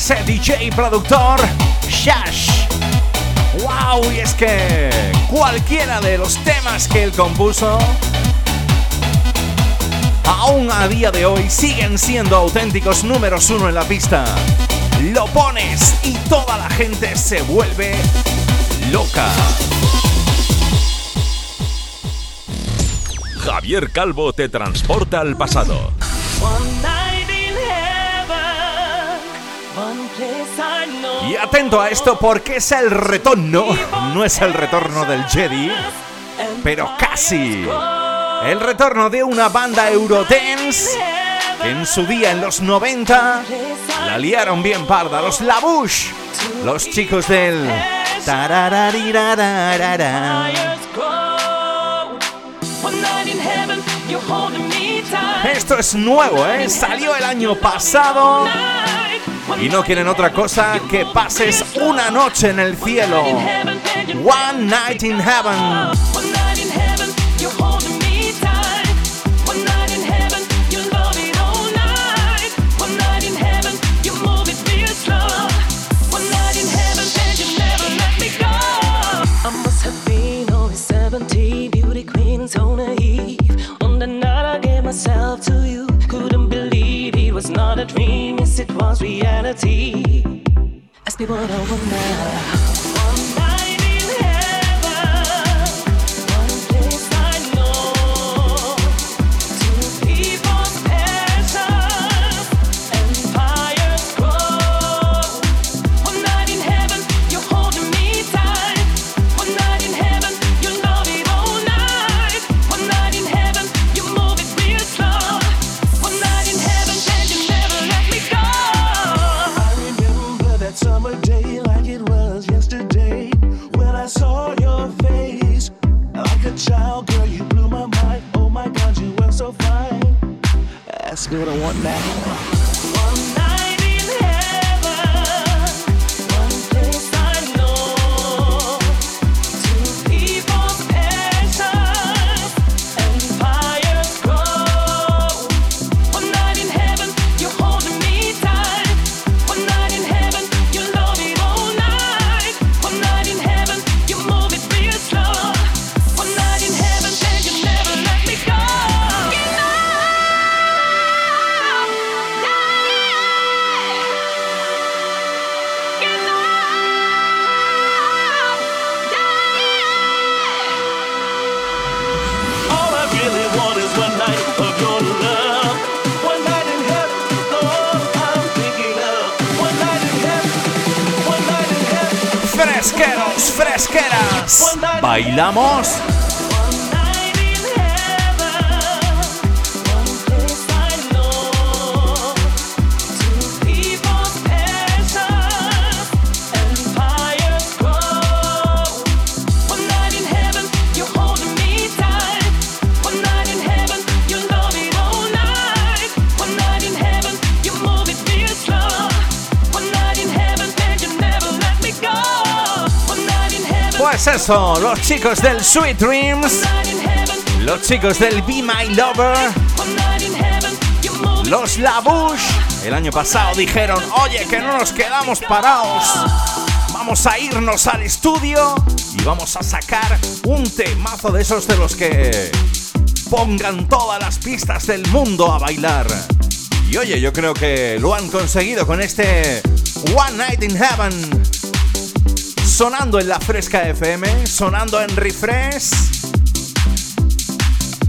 Ese DJ productor Shash. ¡Wow! Y es que cualquiera de los temas que él compuso, aún a día de hoy siguen siendo auténticos números uno en la pista. Lo pones y toda la gente se vuelve loca. Javier Calvo te transporta al pasado. Y atento a esto porque es el retorno, no es el retorno del Jedi, pero casi. El retorno de una banda Eurodance que en su día, en los 90, la liaron bien parda, los Labush, los chicos del... Esto es nuevo, ¿eh? Salió el año pasado y no quieren otra cosa que pases una noche en el cielo. One night in heaven. Los chicos del Sweet Dreams, los chicos del Be My Lover, los Labush, el año pasado dijeron, oye, que no nos quedamos parados, vamos a irnos al estudio y vamos a sacar un temazo de esos de los que pongan todas las pistas del mundo a bailar. Y oye, yo creo que lo han conseguido con este One Night in Heaven sonando en la Fresca FM, sonando en Refresh.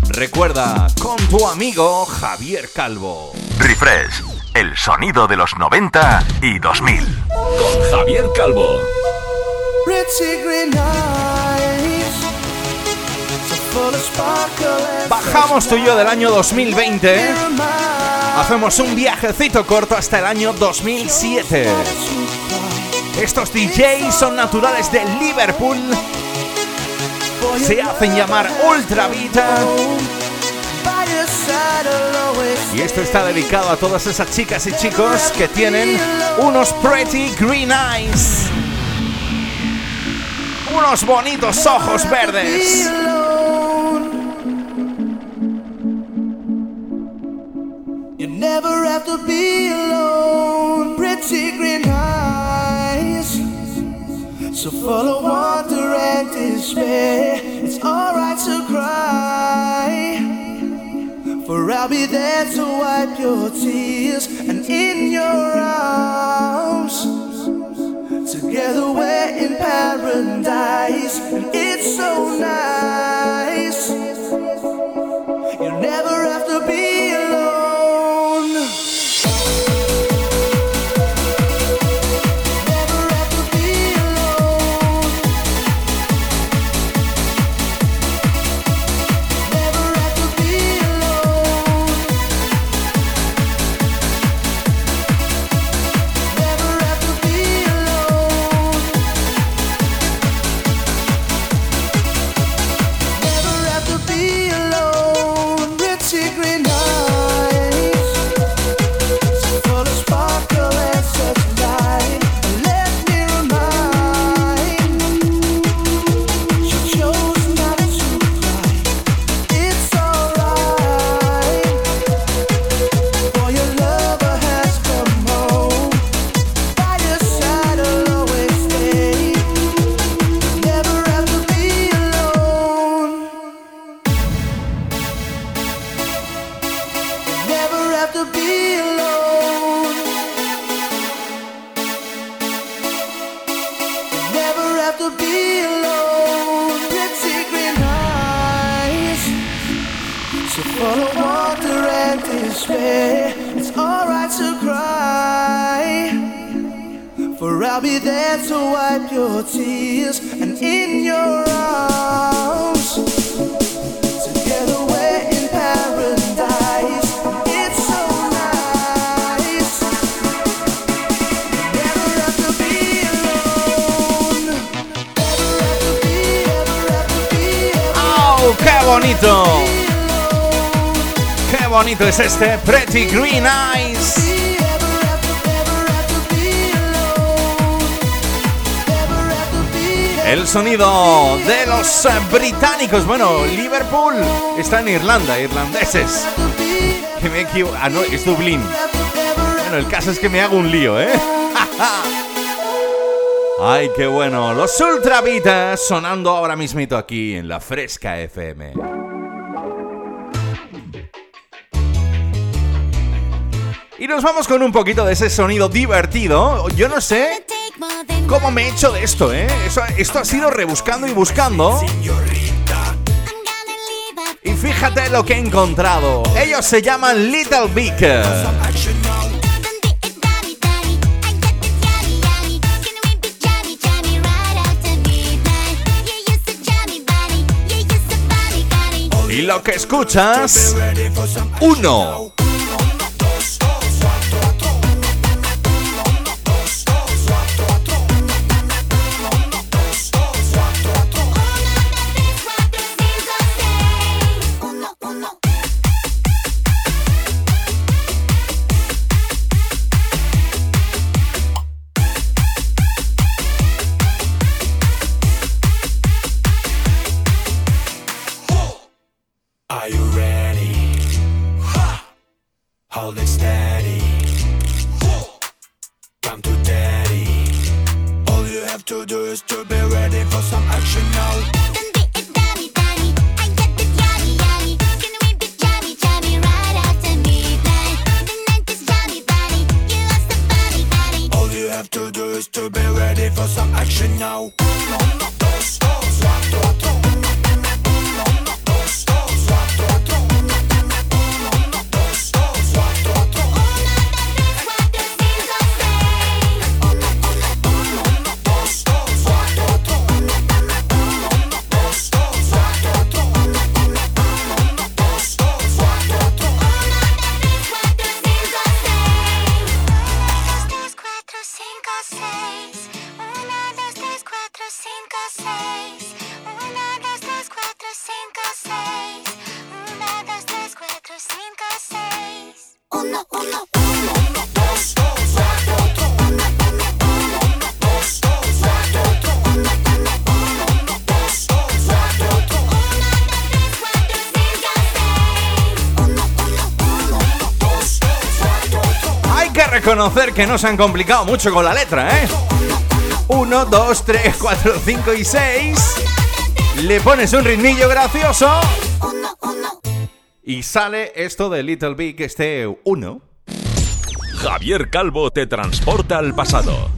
Recuerda, con tu amigo Javier Calvo. Refresh, el sonido de los 90 y 2000. Con Javier Calvo. Bajamos tú y yo del año 2020. Hacemos un viajecito corto hasta el año 2007. Estos DJs son naturales de Liverpool. Se hacen llamar Ultra Vita. Y esto está dedicado a todas esas chicas y chicos que tienen unos pretty green eyes. Unos bonitos ojos verdes. Full of wonder and despair, it's alright to cry. For I'll be there to wipe your tears and in your arms. Together we're in paradise, and it's so nice. You never have to be There to wipe your tears and in your arms. Together we're in paradise. It's so nice. Never have to be alone. Never have to be, ever have to be. ¡Oh, qué bonito! ¡Qué bonito es este Pretty Green Eyes! El sonido de los eh, británicos. Bueno, Liverpool está en Irlanda, irlandeses. Que me equivoco. Ah, no, es Dublín. Bueno, el caso es que me hago un lío, ¿eh? Ay, qué bueno. Los Ultravitas sonando ahora mismito aquí en la Fresca FM. Y nos vamos con un poquito de ese sonido divertido. Yo no sé ¿Cómo me he hecho de esto, eh? Esto ha sido rebuscando y buscando. Y fíjate lo que he encontrado. Ellos se llaman Little Big. Y lo que escuchas, uno. Que no se han complicado mucho con la letra, ¿eh? 1, 2, 3, 4, 5 y 6. Le pones un ritmillo gracioso. Y sale esto de Little Big, este 1. Javier Calvo te transporta al pasado.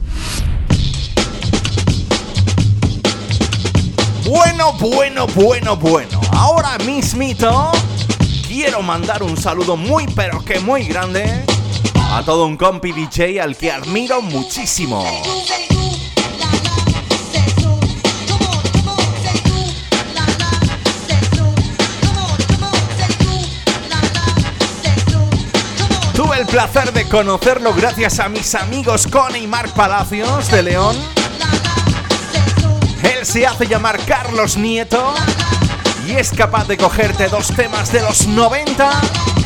Bueno, bueno, bueno, bueno. Ahora mismito quiero mandar un saludo muy pero que muy grande a todo un compi DJ al que admiro muchísimo. Tuve el placer de conocerlo gracias a mis amigos Connie y Marc Palacios de León. Él se hace llamar Carlos Nieto y es capaz de cogerte dos temas de los 90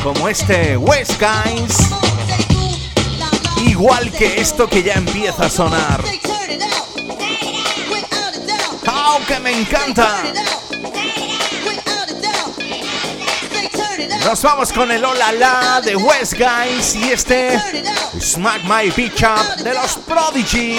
como este West Guys igual que esto que ya empieza a sonar. ¡Oh, que me encanta! Nos vamos con el Hola La de West Guys y este Smack My Beach Up de los Prodigy.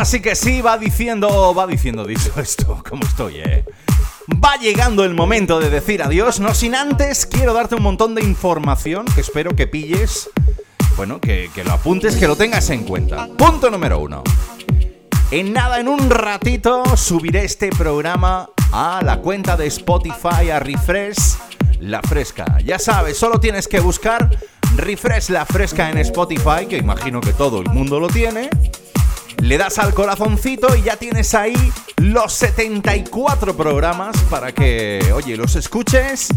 Ahora sí que sí, va diciendo, va diciendo, dicho esto, ¿cómo estoy, eh? Va llegando el momento de decir adiós, no sin antes quiero darte un montón de información que espero que pilles, bueno, que, que lo apuntes, que lo tengas en cuenta. Punto número uno. En nada, en un ratito, subiré este programa a la cuenta de Spotify, a Refresh La Fresca. Ya sabes, solo tienes que buscar Refresh La Fresca en Spotify, que imagino que todo el mundo lo tiene le das al corazoncito y ya tienes ahí los 74 programas para que, oye, los escuches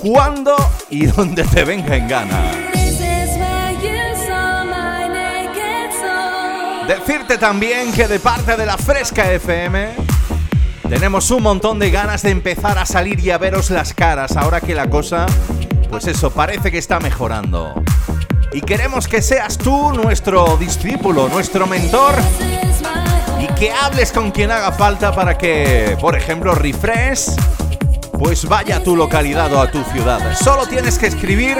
cuando y donde te venga en gana. Decirte también que de parte de la Fresca FM tenemos un montón de ganas de empezar a salir y a veros las caras ahora que la cosa, pues eso, parece que está mejorando y queremos que seas tú nuestro discípulo, nuestro mentor y que hables con quien haga falta para que, por ejemplo, Refresh pues vaya a tu localidad o a tu ciudad. Solo tienes que escribir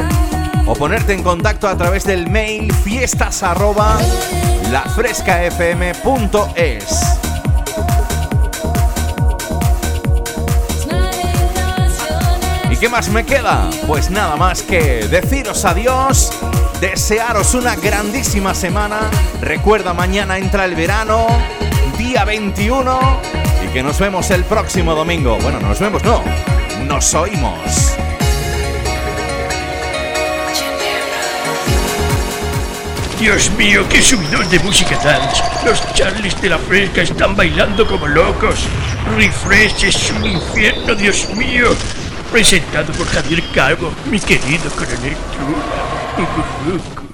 o ponerte en contacto a través del mail fiestas ¿Y qué más me queda? Pues nada más que deciros adiós desearos una grandísima semana. Recuerda, mañana entra el verano, día 21, y que nos vemos el próximo domingo. Bueno, nos vemos, no, nos oímos. Dios mío, qué subidón de música dance. Los Charlies de la Fresca están bailando como locos. Refresh es un infierno, Dios mío. Presentado por Javier Calvo, mi querido coronel. Look.